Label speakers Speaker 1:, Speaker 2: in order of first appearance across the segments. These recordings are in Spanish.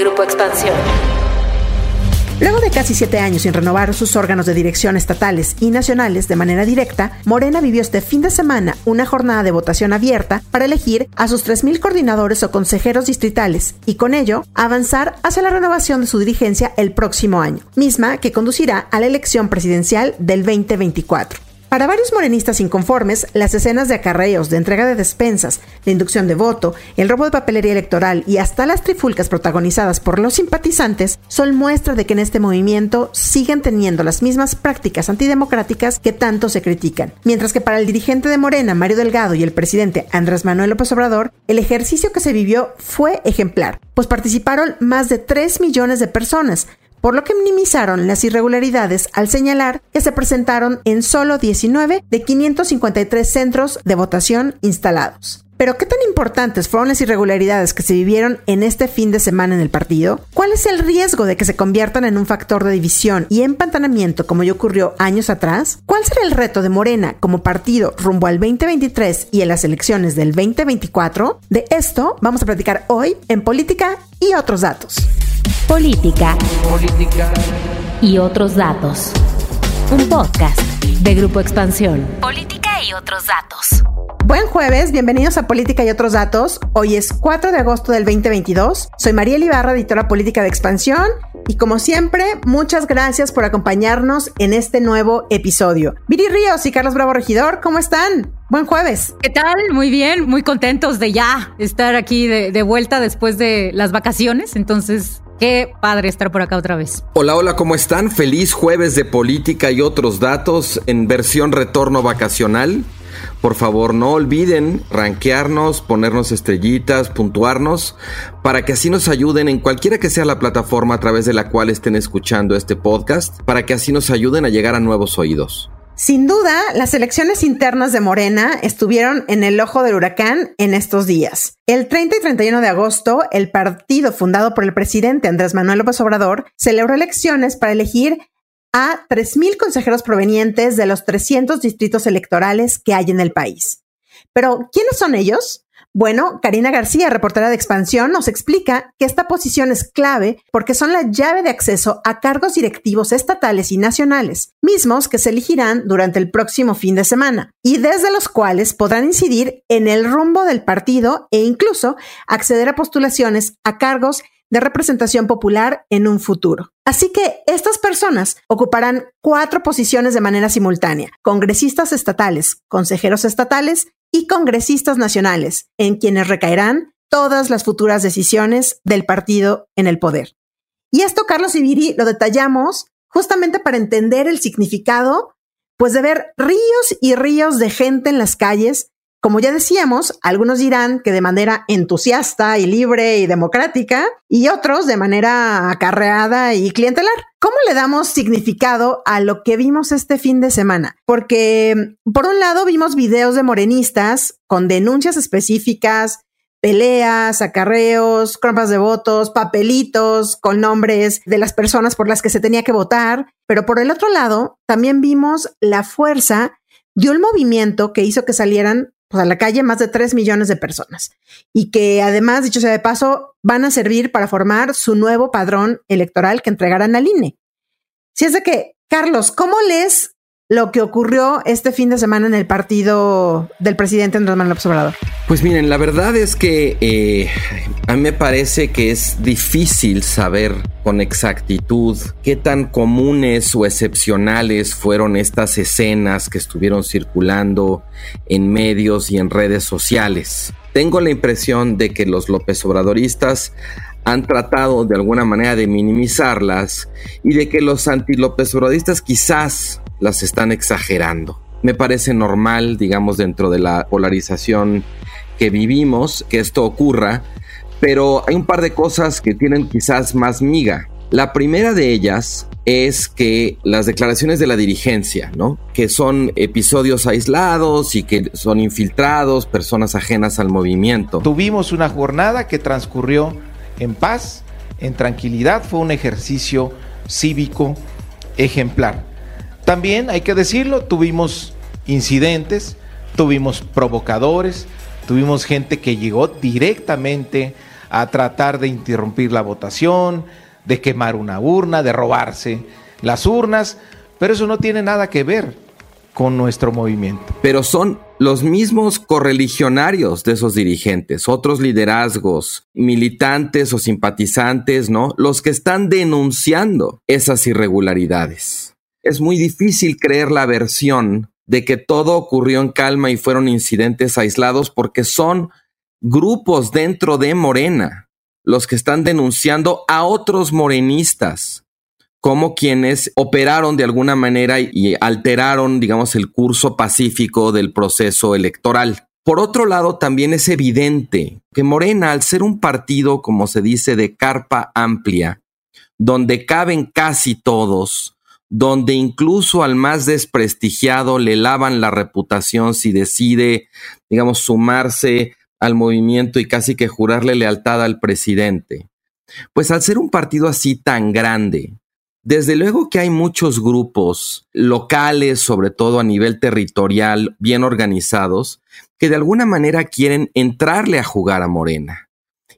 Speaker 1: Grupo Expansión.
Speaker 2: Luego de casi siete años sin renovar sus órganos de dirección estatales y nacionales de manera directa, Morena vivió este fin de semana una jornada de votación abierta para elegir a sus 3.000 coordinadores o consejeros distritales y con ello avanzar hacia la renovación de su dirigencia el próximo año, misma que conducirá a la elección presidencial del 2024. Para varios morenistas inconformes, las escenas de acarreos, de entrega de despensas, de inducción de voto, el robo de papelería electoral y hasta las trifulcas protagonizadas por los simpatizantes son muestra de que en este movimiento siguen teniendo las mismas prácticas antidemocráticas que tanto se critican. Mientras que para el dirigente de Morena, Mario Delgado, y el presidente Andrés Manuel López Obrador, el ejercicio que se vivió fue ejemplar, pues participaron más de 3 millones de personas, por lo que minimizaron las irregularidades al señalar que se presentaron en solo 19 de 553 centros de votación instalados. Pero ¿qué tan importantes fueron las irregularidades que se vivieron en este fin de semana en el partido? ¿Cuál es el riesgo de que se conviertan en un factor de división y empantanamiento como ya ocurrió años atrás? ¿Cuál será el reto de Morena como partido rumbo al 2023 y en las elecciones del 2024? De esto vamos a platicar hoy en Política y otros datos.
Speaker 1: Política. Política. Y otros datos. Un podcast de Grupo Expansión. Política y otros datos.
Speaker 2: Buen jueves, bienvenidos a Política y otros datos. Hoy es 4 de agosto del 2022. Soy María Ibarra, editora política de Expansión, y como siempre, muchas gracias por acompañarnos en este nuevo episodio. Viri Ríos y Carlos Bravo Regidor, ¿cómo están? Buen jueves.
Speaker 3: ¿Qué tal? Muy bien, muy contentos de ya estar aquí de, de vuelta después de las vacaciones. Entonces, Qué padre estar por acá otra vez.
Speaker 4: Hola, hola, ¿cómo están? Feliz jueves de política y otros datos en versión retorno vacacional. Por favor, no olviden rankearnos, ponernos estrellitas, puntuarnos, para que así nos ayuden en cualquiera que sea la plataforma a través de la cual estén escuchando este podcast, para que así nos ayuden a llegar a nuevos oídos.
Speaker 2: Sin duda, las elecciones internas de Morena estuvieron en el ojo del huracán en estos días. El 30 y 31 de agosto, el partido fundado por el presidente Andrés Manuel López Obrador celebró elecciones para elegir a 3.000 consejeros provenientes de los 300 distritos electorales que hay en el país. Pero, ¿quiénes son ellos? Bueno, Karina García, reportera de Expansión, nos explica que esta posición es clave porque son la llave de acceso a cargos directivos estatales y nacionales, mismos que se elegirán durante el próximo fin de semana, y desde los cuales podrán incidir en el rumbo del partido e incluso acceder a postulaciones a cargos de representación popular en un futuro. Así que estas personas ocuparán cuatro posiciones de manera simultánea, congresistas estatales, consejeros estatales y congresistas nacionales, en quienes recaerán todas las futuras decisiones del partido en el poder. Y esto, Carlos Ibiri, lo detallamos justamente para entender el significado, pues de ver ríos y ríos de gente en las calles. Como ya decíamos, algunos dirán que de manera entusiasta y libre y democrática, y otros de manera acarreada y clientelar. ¿Cómo le damos significado a lo que vimos este fin de semana? Porque, por un lado, vimos videos de morenistas con denuncias específicas, peleas, acarreos, crompas de votos, papelitos con nombres de las personas por las que se tenía que votar. Pero por el otro lado, también vimos la fuerza de un movimiento que hizo que salieran pues, a la calle más de 3 millones de personas y que además, dicho sea de paso, van a servir para formar su nuevo padrón electoral que entregarán al INE. Si es de que, Carlos, ¿cómo lees lo que ocurrió este fin de semana en el partido del presidente Andrés Manuel López Obrador?
Speaker 4: Pues miren, la verdad es que eh, a mí me parece que es difícil saber con exactitud qué tan comunes o excepcionales fueron estas escenas que estuvieron circulando en medios y en redes sociales. Tengo la impresión de que los López Obradoristas han tratado de alguna manera de minimizarlas y de que los anti-López Obradistas quizás las están exagerando. Me parece normal, digamos, dentro de la polarización que vivimos, que esto ocurra, pero hay un par de cosas que tienen quizás más miga. La primera de ellas es que las declaraciones de la dirigencia, ¿no? Que son episodios aislados y que son infiltrados, personas ajenas al movimiento.
Speaker 5: Tuvimos una jornada que transcurrió en paz, en tranquilidad, fue un ejercicio cívico ejemplar. También hay que decirlo, tuvimos incidentes, tuvimos provocadores, tuvimos gente que llegó directamente a tratar de interrumpir la votación, de quemar una urna, de robarse las urnas, pero eso no tiene nada que ver con nuestro movimiento.
Speaker 4: Pero son los mismos correligionarios de esos dirigentes, otros liderazgos, militantes o simpatizantes, ¿no? Los que están denunciando esas irregularidades. Es muy difícil creer la versión de que todo ocurrió en calma y fueron incidentes aislados porque son grupos dentro de Morena los que están denunciando a otros morenistas como quienes operaron de alguna manera y alteraron, digamos, el curso pacífico del proceso electoral. Por otro lado, también es evidente que Morena, al ser un partido, como se dice, de carpa amplia, donde caben casi todos, donde incluso al más desprestigiado le lavan la reputación si decide, digamos, sumarse al movimiento y casi que jurarle lealtad al presidente. Pues al ser un partido así tan grande, desde luego que hay muchos grupos locales, sobre todo a nivel territorial, bien organizados, que de alguna manera quieren entrarle a jugar a Morena.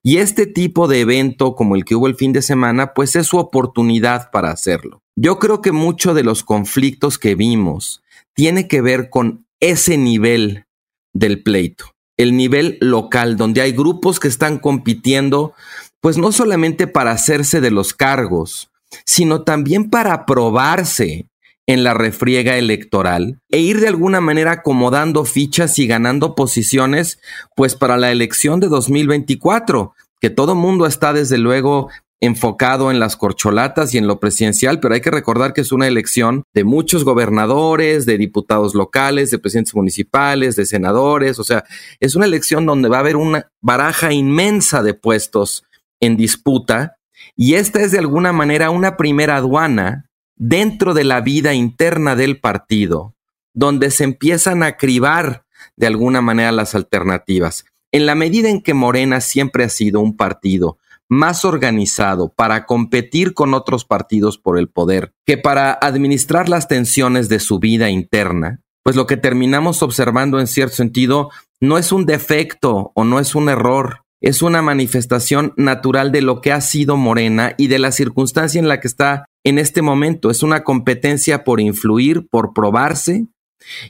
Speaker 4: Y este tipo de evento como el que hubo el fin de semana, pues es su oportunidad para hacerlo. Yo creo que mucho de los conflictos que vimos tiene que ver con ese nivel del pleito, el nivel local, donde hay grupos que están compitiendo, pues no solamente para hacerse de los cargos, sino también para probarse en la refriega electoral e ir de alguna manera acomodando fichas y ganando posiciones, pues para la elección de 2024, que todo mundo está desde luego enfocado en las corcholatas y en lo presidencial, pero hay que recordar que es una elección de muchos gobernadores, de diputados locales, de presidentes municipales, de senadores, o sea, es una elección donde va a haber una baraja inmensa de puestos en disputa y esta es de alguna manera una primera aduana dentro de la vida interna del partido, donde se empiezan a cribar de alguna manera las alternativas. En la medida en que Morena siempre ha sido un partido más organizado para competir con otros partidos por el poder que para administrar las tensiones de su vida interna, pues lo que terminamos observando en cierto sentido no es un defecto o no es un error, es una manifestación natural de lo que ha sido Morena y de la circunstancia en la que está en este momento. Es una competencia por influir, por probarse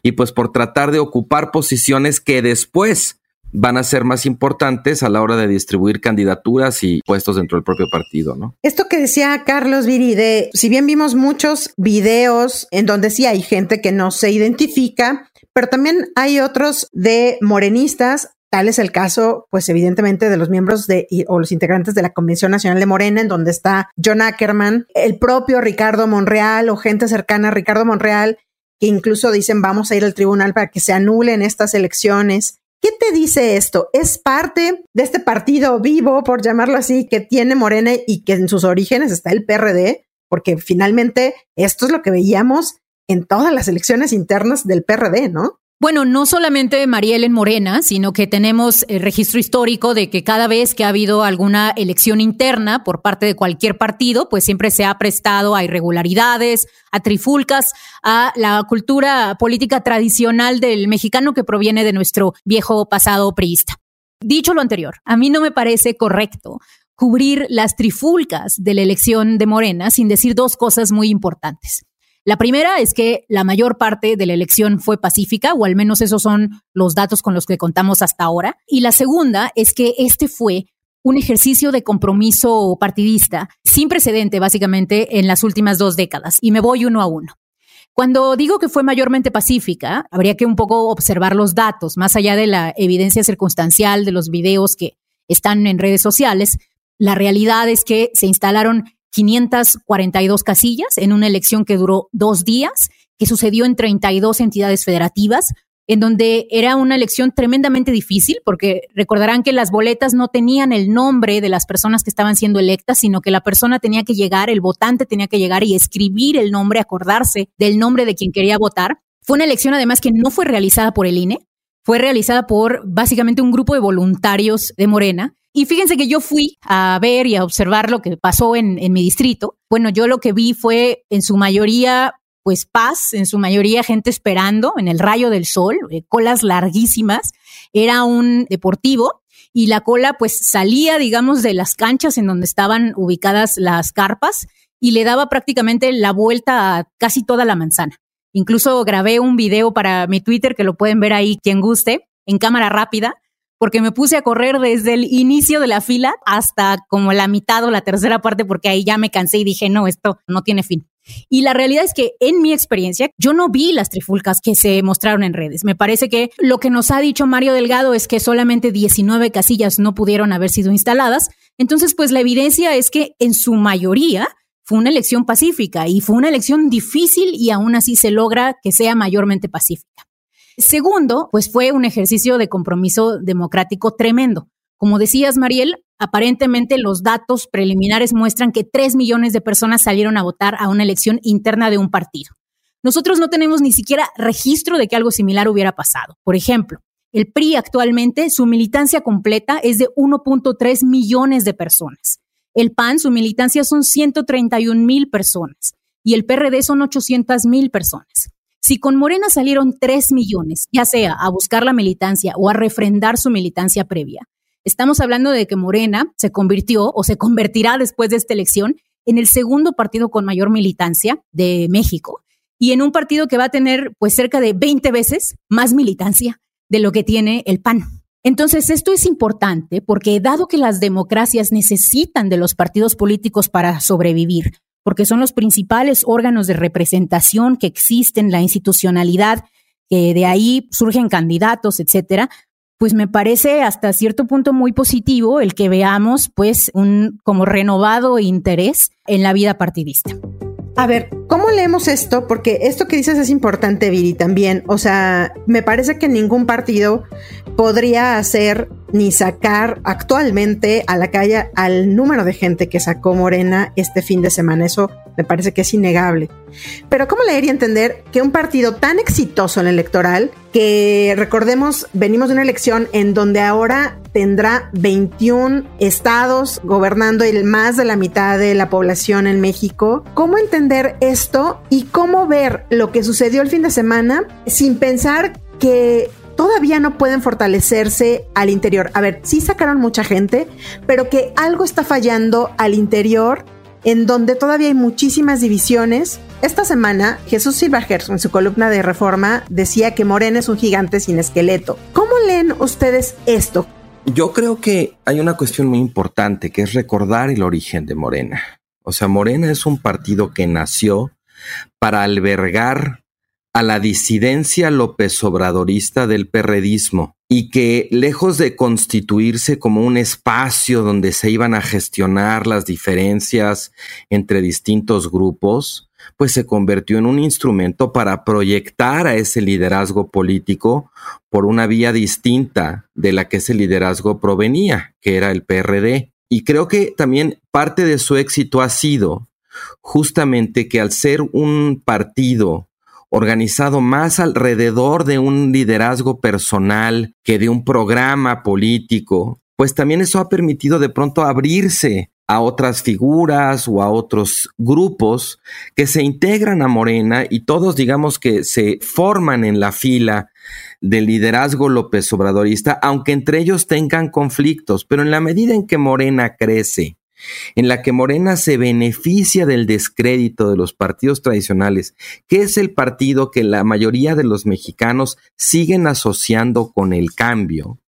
Speaker 4: y pues por tratar de ocupar posiciones que después van a ser más importantes a la hora de distribuir candidaturas y puestos dentro del propio partido, ¿no?
Speaker 2: Esto que decía Carlos Viri, de si bien vimos muchos videos en donde sí hay gente que no se identifica, pero también hay otros de morenistas. Tal es el caso, pues evidentemente, de los miembros de o los integrantes de la Convención Nacional de Morena, en donde está John Ackerman, el propio Ricardo Monreal o gente cercana a Ricardo Monreal, que incluso dicen vamos a ir al tribunal para que se anulen estas elecciones. ¿Qué te dice esto? ¿Es parte de este partido vivo, por llamarlo así, que tiene Morena y que en sus orígenes está el PRD? Porque finalmente esto es lo que veíamos en todas las elecciones internas del PRD, ¿no?
Speaker 3: Bueno, no solamente Mariel en Morena, sino que tenemos el registro histórico de que cada vez que ha habido alguna elección interna por parte de cualquier partido, pues siempre se ha prestado a irregularidades, a trifulcas, a la cultura política tradicional del mexicano que proviene de nuestro viejo pasado priista. Dicho lo anterior, a mí no me parece correcto cubrir las trifulcas de la elección de Morena sin decir dos cosas muy importantes. La primera es que la mayor parte de la elección fue pacífica, o al menos esos son los datos con los que contamos hasta ahora. Y la segunda es que este fue un ejercicio de compromiso partidista sin precedente, básicamente, en las últimas dos décadas. Y me voy uno a uno. Cuando digo que fue mayormente pacífica, habría que un poco observar los datos, más allá de la evidencia circunstancial de los videos que están en redes sociales. La realidad es que se instalaron 542 casillas en una elección que duró dos días, que sucedió en 32 entidades federativas, en donde era una elección tremendamente difícil, porque recordarán que las boletas no tenían el nombre de las personas que estaban siendo electas, sino que la persona tenía que llegar, el votante tenía que llegar y escribir el nombre, acordarse del nombre de quien quería votar. Fue una elección además que no fue realizada por el INE, fue realizada por básicamente un grupo de voluntarios de Morena y fíjense que yo fui a ver y a observar lo que pasó en, mi distrito. Bueno, yo lo que vi fue en su mayoría pues paz, en su mayoría gente esperando en el rayo del sol, eh, colas larguísimas. Era un deportivo y la cola pues salía, digamos, de las canchas en donde estaban ubicadas las carpas y le daba prácticamente la vuelta a casi toda la manzana. Incluso grabé un video para mi Twitter que lo pueden ver ahí quien guste, en cámara rápida, porque me puse a correr desde el inicio de la fila hasta como la mitad o la tercera parte, porque ahí ya me cansé y dije, no, esto no tiene fin. Y la realidad es que en mi experiencia, yo no vi las trifulcas que se mostraron en redes. Me parece que lo que nos ha dicho Mario Delgado es que solamente 19 casillas no pudieron haber sido instaladas. Entonces, pues la evidencia es que en su mayoría fue una elección pacífica y fue una elección difícil y aún así se logra que sea mayormente pacífica. Segundo, pues fue un ejercicio de compromiso democrático tremendo. Como decías, Mariel, aparentemente los datos preliminares muestran que tres millones de personas salieron a votar a una elección interna de un partido. Nosotros no tenemos ni siquiera registro de que algo similar hubiera pasado. Por ejemplo, el PRI actualmente, su militancia completa es de 1.3 millones de personas. El PAN, su militancia son 131 mil personas y el PRD son 800 mil personas. Si con Morena salieron 3 millones, ya sea a buscar la militancia o a refrendar su militancia previa, estamos hablando de que Morena se convirtió o se convertirá después de esta elección en el segundo partido con mayor militancia de México y en un partido que va a tener pues cerca de 20 veces más militancia de lo que tiene el PAN. Entonces, esto es importante porque dado que las democracias necesitan de los partidos políticos para sobrevivir, porque son los principales órganos de representación que existen, la institucionalidad, que de ahí surgen candidatos, etcétera, pues me parece hasta cierto punto muy positivo el que veamos pues un como renovado interés en la vida partidista.
Speaker 2: A ver, ¿cómo leemos esto? Porque esto que dices es importante, Viri, también. O sea, me parece que ningún partido podría hacer ni sacar actualmente a la calle al número de gente que sacó Morena este fin de semana. Eso me parece que es innegable. Pero ¿cómo leer y entender que un partido tan exitoso en el electoral, que recordemos, venimos de una elección en donde ahora tendrá 21 estados gobernando el más de la mitad de la población en México, ¿cómo entender esto y cómo ver lo que sucedió el fin de semana sin pensar que todavía no pueden fortalecerse al interior. A ver, sí sacaron mucha gente, pero que algo está fallando al interior en donde todavía hay muchísimas divisiones. Esta semana, Jesús Silvergers, en su columna de Reforma, decía que Morena es un gigante sin esqueleto. ¿Cómo leen ustedes esto?
Speaker 4: Yo creo que hay una cuestión muy importante que es recordar el origen de Morena. O sea, Morena es un partido que nació para albergar a la disidencia López Obradorista del perredismo y que lejos de constituirse como un espacio donde se iban a gestionar las diferencias entre distintos grupos, pues se convirtió en un instrumento para proyectar a ese liderazgo político por una vía distinta de la que ese liderazgo provenía, que era el PRD. Y creo que también parte de su éxito ha sido justamente que al ser un partido organizado más alrededor de un liderazgo personal que de un programa político, pues también eso ha permitido de pronto abrirse a otras figuras o a otros grupos que se integran a Morena y todos digamos que se forman en la fila del liderazgo López Obradorista, aunque entre ellos tengan conflictos, pero en la medida en que Morena crece en la que Morena se beneficia del descrédito de los partidos tradicionales, que es el partido que la mayoría de los mexicanos siguen asociando con el cambio,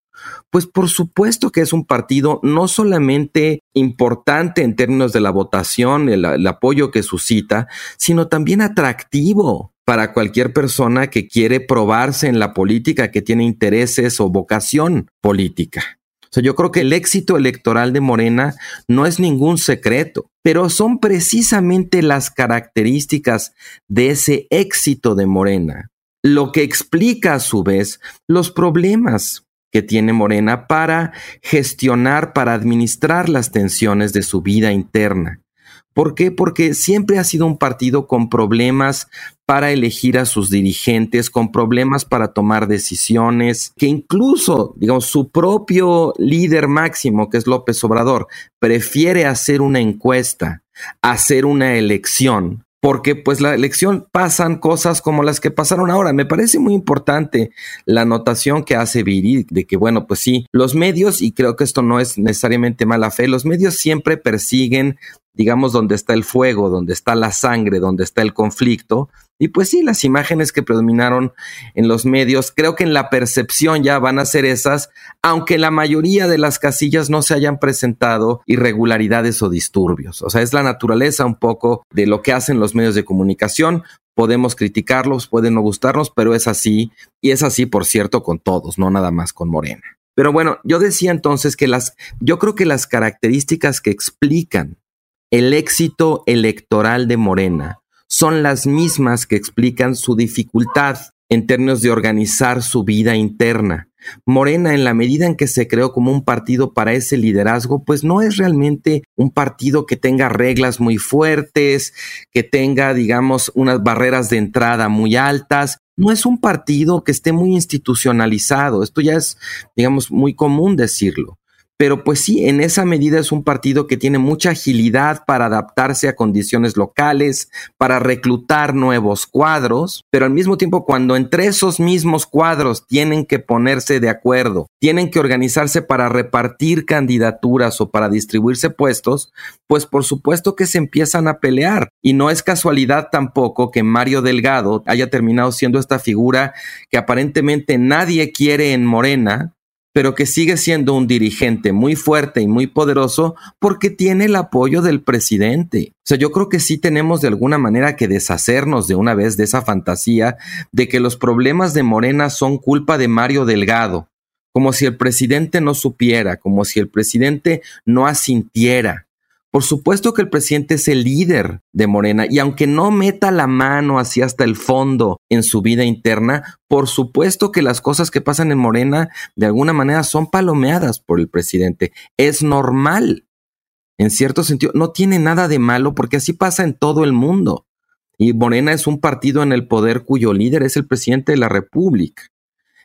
Speaker 4: pues por supuesto que es un partido no solamente importante en términos de la votación, el, el, apoyo que suscita, sino también atractivo para cualquier persona que quiere probarse en la política, que tiene intereses o vocación política yo creo que el éxito electoral de Morena no es ningún secreto, pero son precisamente las características de ese éxito de Morena lo que explica a su vez los problemas que tiene Morena para gestionar, para administrar las tensiones de su vida interna. ¿Por qué? Porque siempre ha sido un partido con problemas para elegir a sus dirigentes, con problemas para tomar decisiones, que incluso, digamos, su propio líder máximo, que es López Obrador, prefiere hacer una encuesta, hacer una elección, porque pues la elección pasan cosas como las que pasaron ahora. Me parece muy importante la anotación que hace Viri de que, bueno, pues sí, los medios, y creo que esto no es necesariamente mala fe, los medios siempre persiguen digamos, donde está el fuego, donde está la sangre, donde está el conflicto. Y pues sí, las imágenes que predominaron en los medios, creo que en la percepción ya van a ser esas, aunque la mayoría de las casillas no se hayan presentado irregularidades o disturbios. O sea, es la naturaleza un poco de lo que hacen los medios de comunicación. Podemos criticarlos, pueden no gustarnos, pero es así. Y es así, por cierto, con todos, no nada más con Morena. Pero bueno, yo decía entonces que las, yo creo que las características que explican el éxito electoral de Morena son las mismas que explican su dificultad en términos de organizar su vida interna. Morena, en la medida en que se creó como un partido para ese liderazgo, pues no es realmente un partido que tenga reglas muy fuertes, que tenga, digamos, unas barreras de entrada muy altas. No es un partido que esté muy institucionalizado. Esto ya es, digamos, muy común decirlo. Pero pues sí, en esa medida es un partido que tiene mucha agilidad para adaptarse a condiciones locales, para reclutar nuevos cuadros, pero al mismo tiempo cuando entre esos mismos cuadros tienen que ponerse de acuerdo, tienen que organizarse para repartir candidaturas o para distribuirse puestos, pues por supuesto que se empiezan a pelear. Y no es casualidad tampoco que Mario Delgado haya terminado siendo esta figura que aparentemente nadie quiere en Morena, pero que sigue siendo un dirigente muy fuerte y muy poderoso porque tiene el apoyo del presidente. O sea, yo creo que sí tenemos de alguna manera que deshacernos de una vez de esa fantasía de que los problemas de Morena son culpa de Mario Delgado, como si el presidente no supiera, como si el presidente no asintiera. Por supuesto que el presidente es el líder de Morena y aunque no meta la mano hacia hasta el fondo en su vida interna, por supuesto que las cosas que pasan en Morena de alguna manera son palomeadas por el presidente. Es normal. En cierto sentido, no tiene nada de malo porque así pasa en todo el mundo. Y Morena es un partido en el poder cuyo líder es el presidente de la República.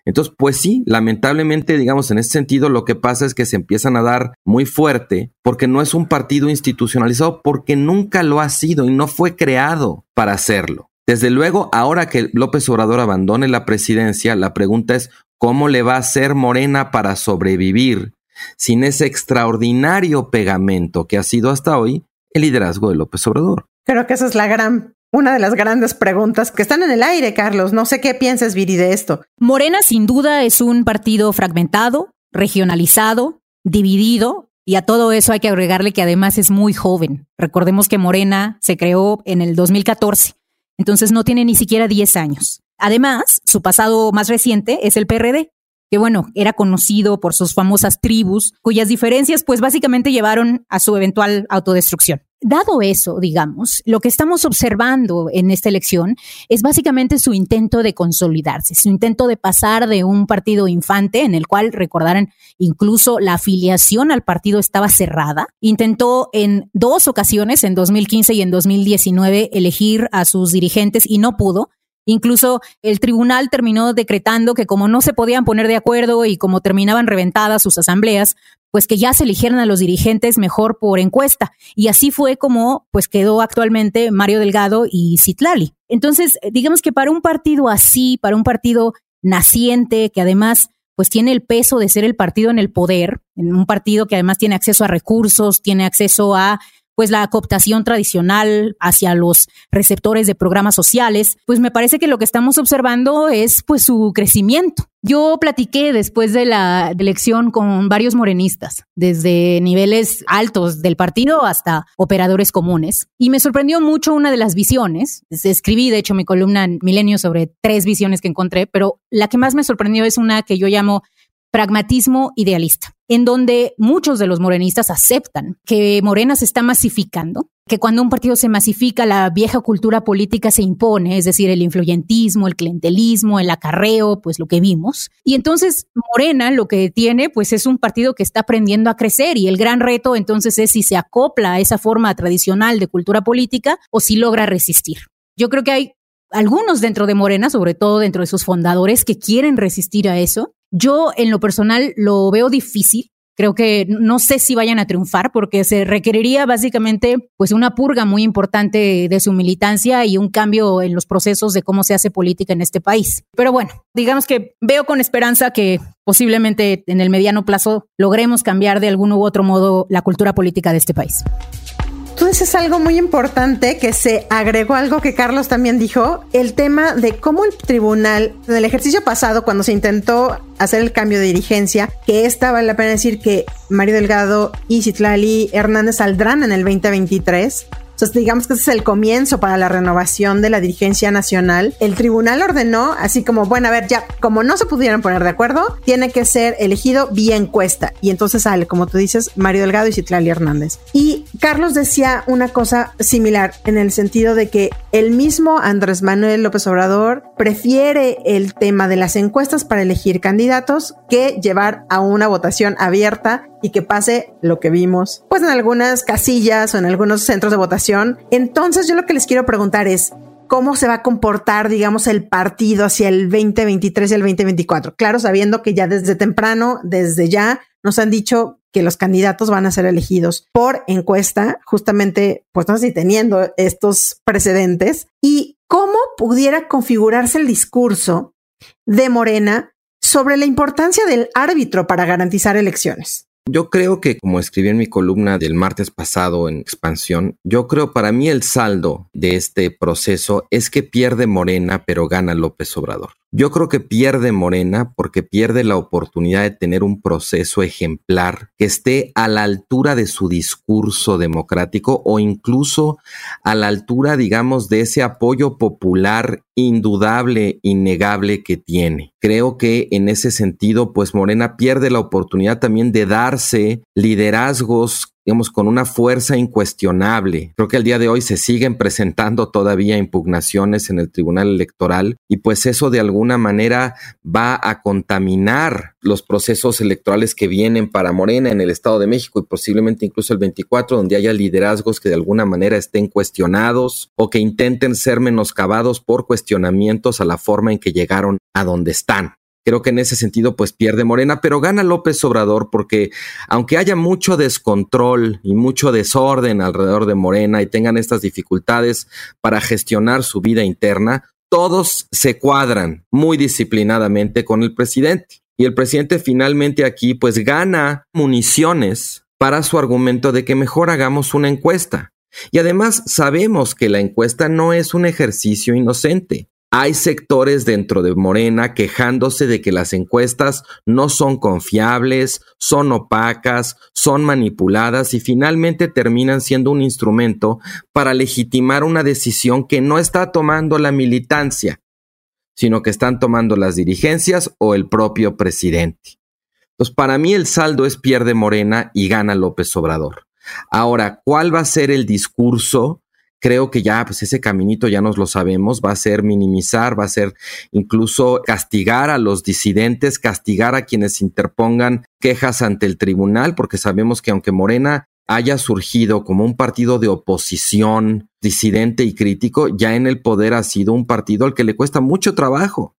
Speaker 4: Entonces, pues sí, lamentablemente, digamos, en ese sentido, lo que pasa es que se empiezan a dar muy fuerte porque no es un partido institucionalizado, porque nunca lo ha sido y no fue creado para hacerlo. Desde luego, ahora que López Obrador abandone la presidencia, la pregunta es, ¿cómo le va a hacer Morena para sobrevivir sin ese extraordinario pegamento que ha sido hasta hoy el liderazgo de López Obrador?
Speaker 2: Creo que esa es la gran una de las grandes preguntas que están en el aire, Carlos. No sé qué piensas, Viri, de esto.
Speaker 3: Morena, sin duda, es un partido fragmentado, regionalizado, dividido, y a todo eso hay que agregarle que además es muy joven. Recordemos que Morena se creó en el 2014, entonces no tiene ni siquiera 10 años. Además, su pasado más reciente es el PRD, que bueno, era conocido por sus famosas tribus, cuyas diferencias pues básicamente llevaron a su eventual autodestrucción. Dado eso, digamos, lo que estamos observando en esta elección es básicamente su intento de consolidarse, su intento de pasar de un partido infante en el cual, recordarán, incluso la afiliación al partido estaba cerrada. Intentó en dos ocasiones, en 2015 y en 2019, elegir a sus dirigentes y no pudo. Incluso el tribunal terminó decretando que como no se podían poner de acuerdo y como terminaban reventadas sus asambleas, pues que ya se eligieran a los dirigentes mejor por encuesta. Y así fue como pues quedó actualmente Mario Delgado y Citlali. Entonces, digamos que para un partido así, para un partido naciente, que además pues tiene el peso de ser el partido en el poder, en un partido que además tiene acceso a recursos, tiene acceso a pues la cooptación tradicional hacia los receptores de programas sociales, pues me parece que lo que estamos observando es pues su crecimiento. Yo platiqué después de la elección con varios morenistas, desde niveles altos del partido hasta operadores comunes, y me sorprendió mucho una de las visiones. Escribí, de hecho, mi columna en Milenio sobre tres visiones que encontré, pero la que más me sorprendió es una que yo llamo pragmatismo idealista, en donde muchos de los morenistas aceptan que Morena se está masificando, que cuando un partido se masifica, la vieja cultura política se impone, es decir, el influyentismo, el clientelismo, el acarreo, pues lo que vimos. Y entonces Morena lo que tiene, pues es un partido que está aprendiendo a crecer y el gran reto entonces es si se acopla a esa forma tradicional de cultura política o si logra resistir. Yo creo que hay algunos dentro de Morena, sobre todo dentro de sus fundadores, que quieren resistir a eso yo en lo personal lo veo difícil. creo que no sé si vayan a triunfar porque se requeriría básicamente pues una purga muy importante de su militancia y un cambio en los procesos de cómo se hace política en este país. Pero bueno, digamos que veo con esperanza que posiblemente en el mediano plazo logremos cambiar de algún u otro modo la cultura política de este país.
Speaker 2: Tú dices algo muy importante que se agregó algo que Carlos también dijo, el tema de cómo el tribunal, en el ejercicio pasado, cuando se intentó hacer el cambio de dirigencia, que esta vale la pena decir que Mario Delgado y Citlali Hernández saldrán en el 2023 entonces, digamos que ese es el comienzo para la renovación de la dirigencia nacional. El tribunal ordenó, así como, bueno, a ver, ya, como no se pudieron poner de acuerdo, tiene que ser elegido vía encuesta. Y entonces sale, como tú dices, Mario Delgado y Citlali Hernández. Y Carlos decía una cosa similar en el sentido de que el mismo Andrés Manuel López Obrador prefiere el tema de las encuestas para elegir candidatos que llevar a una votación abierta y que pase lo que vimos, pues en algunas casillas o en algunos centros de votación. Entonces yo lo que les quiero preguntar es, ¿cómo se va a comportar, digamos, el partido hacia el 2023 y el 2024? Claro, sabiendo que ya desde temprano, desde ya, nos han dicho que los candidatos van a ser elegidos por encuesta, justamente, pues no sé si teniendo estos precedentes, y cómo pudiera configurarse el discurso de Morena sobre la importancia del árbitro para garantizar elecciones.
Speaker 4: Yo creo que, como escribí en mi columna del martes pasado en Expansión, yo creo para mí el saldo de este proceso es que pierde Morena, pero gana López Obrador. Yo creo que pierde Morena porque pierde la oportunidad de tener un proceso ejemplar que esté a la altura de su discurso democrático o incluso a la altura, digamos, de ese apoyo popular indudable, innegable que tiene. Creo que en ese sentido, pues Morena pierde la oportunidad también de darse liderazgos digamos, con una fuerza incuestionable. Creo que al día de hoy se siguen presentando todavía impugnaciones en el Tribunal Electoral y pues eso de alguna manera va a contaminar los procesos electorales que vienen para Morena en el Estado de México y posiblemente incluso el 24, donde haya liderazgos que de alguna manera estén cuestionados o que intenten ser menoscabados por cuestionamientos a la forma en que llegaron a donde están. Creo que en ese sentido pues pierde Morena, pero gana López Obrador porque aunque haya mucho descontrol y mucho desorden alrededor de Morena y tengan estas dificultades para gestionar su vida interna, todos se cuadran muy disciplinadamente con el presidente. Y el presidente finalmente aquí pues gana municiones para su argumento de que mejor hagamos una encuesta. Y además sabemos que la encuesta no es un ejercicio inocente. Hay sectores dentro de Morena quejándose de que las encuestas no son confiables, son opacas, son manipuladas y finalmente terminan siendo un instrumento para legitimar una decisión que no está tomando la militancia, sino que están tomando las dirigencias o el propio presidente. Entonces, para mí el saldo es pierde Morena y gana López Obrador. Ahora, ¿cuál va a ser el discurso creo que ya, pues ese caminito ya nos lo sabemos, va a ser minimizar, va a ser incluso castigar a los disidentes, castigar a quienes interpongan quejas ante el tribunal, porque sabemos que aunque Morena haya surgido como un partido de oposición disidente y crítico, ya en el poder ha sido un partido al que le cuesta mucho trabajo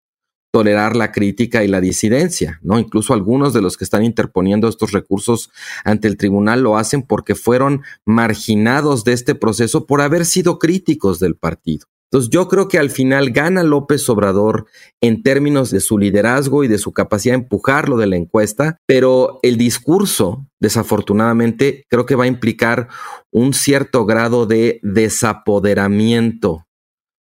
Speaker 4: tolerar la crítica y la disidencia, ¿no? Incluso algunos de los que están interponiendo estos recursos ante el tribunal lo hacen porque fueron marginados de este proceso por haber sido críticos del partido. Entonces yo creo que al final gana López Obrador en términos de su liderazgo y de su capacidad de empujarlo de la encuesta, pero el discurso, desafortunadamente, creo que va a implicar un cierto grado de desapoderamiento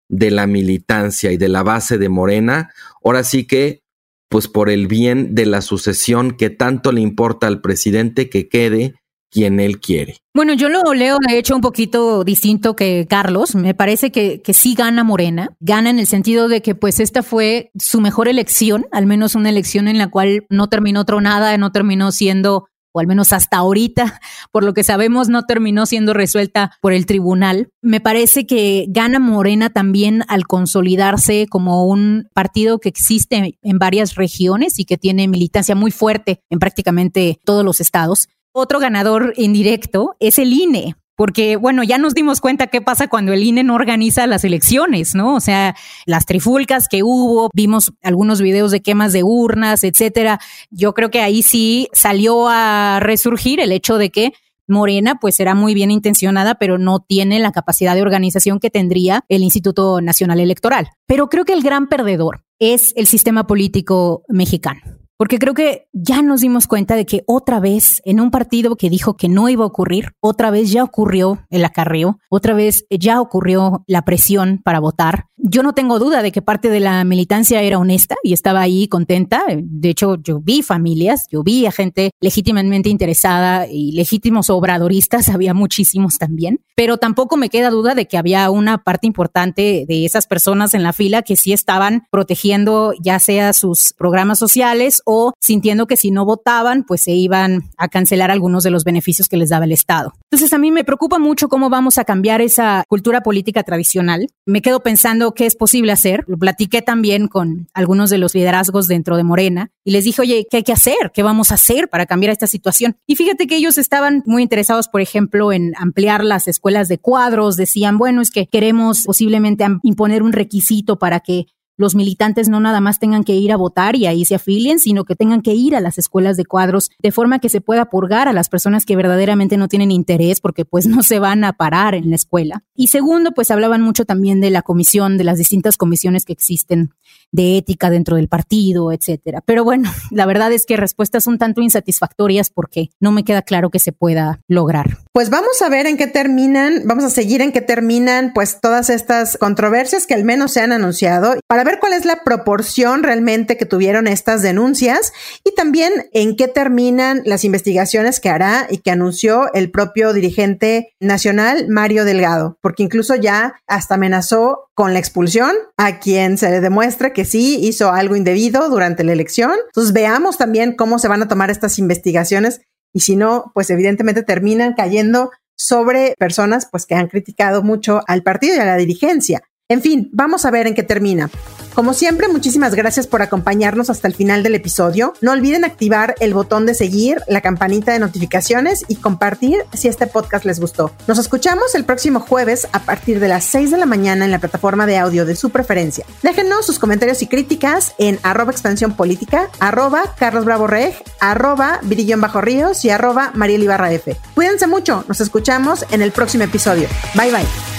Speaker 4: de la militancia y de la base de Morena, ahora sí que, pues por el bien de la sucesión que tanto le importa al presidente que quede quien él quiere.
Speaker 3: Bueno, yo lo leo de hecho un poquito distinto que Carlos. Me parece que, que sí gana Morena. Gana en el sentido de que pues esta fue su mejor elección, al menos una elección en la cual no terminó tronada, no terminó siendo o al menos hasta ahorita, por lo que sabemos, no terminó siendo resuelta por el tribunal. Me parece que gana Morena también al consolidarse como un partido que existe en varias regiones y que tiene militancia muy fuerte en prácticamente todos los estados. Otro ganador indirecto es el INE, porque bueno, ya nos dimos cuenta qué pasa cuando el INE no organiza las elecciones, ¿no? O sea, las trifulcas que hubo, vimos algunos videos de quemas de urnas, etcétera. Yo creo que ahí sí salió a resurgir el hecho de que Morena pues será muy bien intencionada, pero no tiene la capacidad de organización que tendría el Instituto Nacional Electoral. Pero creo que el gran perdedor es el sistema político mexicano porque creo que ya nos dimos cuenta de que otra vez en un partido que dijo que no iba a ocurrir, otra vez ya ocurrió el acarreo, otra vez ya ocurrió la presión para votar. Yo no tengo duda de que parte de la militancia era honesta y estaba ahí contenta. De hecho, yo vi familias, yo vi a gente legítimamente interesada y legítimos obradoristas, había muchísimos también, pero tampoco me queda duda de que había una parte importante de esas personas en la fila que sí estaban protegiendo ya sea sus programas sociales o sintiendo que si no votaban, pues se iban a cancelar algunos de los beneficios que les daba el Estado. Entonces a mí me preocupa mucho cómo vamos a cambiar esa cultura política tradicional. Me quedo pensando qué es posible hacer. Lo platiqué también con algunos de los liderazgos dentro de Morena y les dije, oye, ¿qué hay que hacer? ¿Qué vamos a hacer para cambiar esta situación? Y fíjate que ellos estaban muy interesados, por ejemplo, en ampliar las escuelas de cuadros. Decían, bueno, es que queremos posiblemente imponer un requisito para que los militantes no nada más tengan que ir a votar y ahí se afilien, sino que tengan que ir a las escuelas de cuadros de forma que se pueda purgar a las personas que verdaderamente no tienen interés porque pues no se van a parar en la escuela. Y segundo, pues hablaban mucho también de la comisión, de las distintas comisiones que existen de ética dentro del partido, etcétera. Pero bueno, la verdad es que respuestas un tanto insatisfactorias porque no me queda claro que se pueda lograr.
Speaker 2: Pues vamos a ver en qué terminan, vamos a seguir en qué terminan pues todas estas controversias que al menos se han anunciado para ver cuál es la proporción realmente que tuvieron estas denuncias y también en qué terminan las investigaciones que hará y que anunció el propio dirigente nacional Mario Delgado, porque incluso ya hasta amenazó con la expulsión a quien se le demuestre que sí hizo algo indebido durante la elección. Entonces veamos también cómo se van a tomar estas investigaciones y si no, pues evidentemente terminan cayendo sobre personas pues que han criticado mucho al partido y a la dirigencia. En fin, vamos a ver en qué termina. Como siempre, muchísimas gracias por acompañarnos hasta el final del episodio. No olviden activar el botón de seguir, la campanita de notificaciones y compartir si este podcast les gustó. Nos escuchamos el próximo jueves a partir de las 6 de la mañana en la plataforma de audio de su preferencia. Déjenos sus comentarios y críticas en arroba expansión política, arroba Carlos Bravo Reg, arroba Virillón Bajo Ríos y arroba Mariel F. Cuídense mucho, nos escuchamos en el próximo episodio. Bye bye.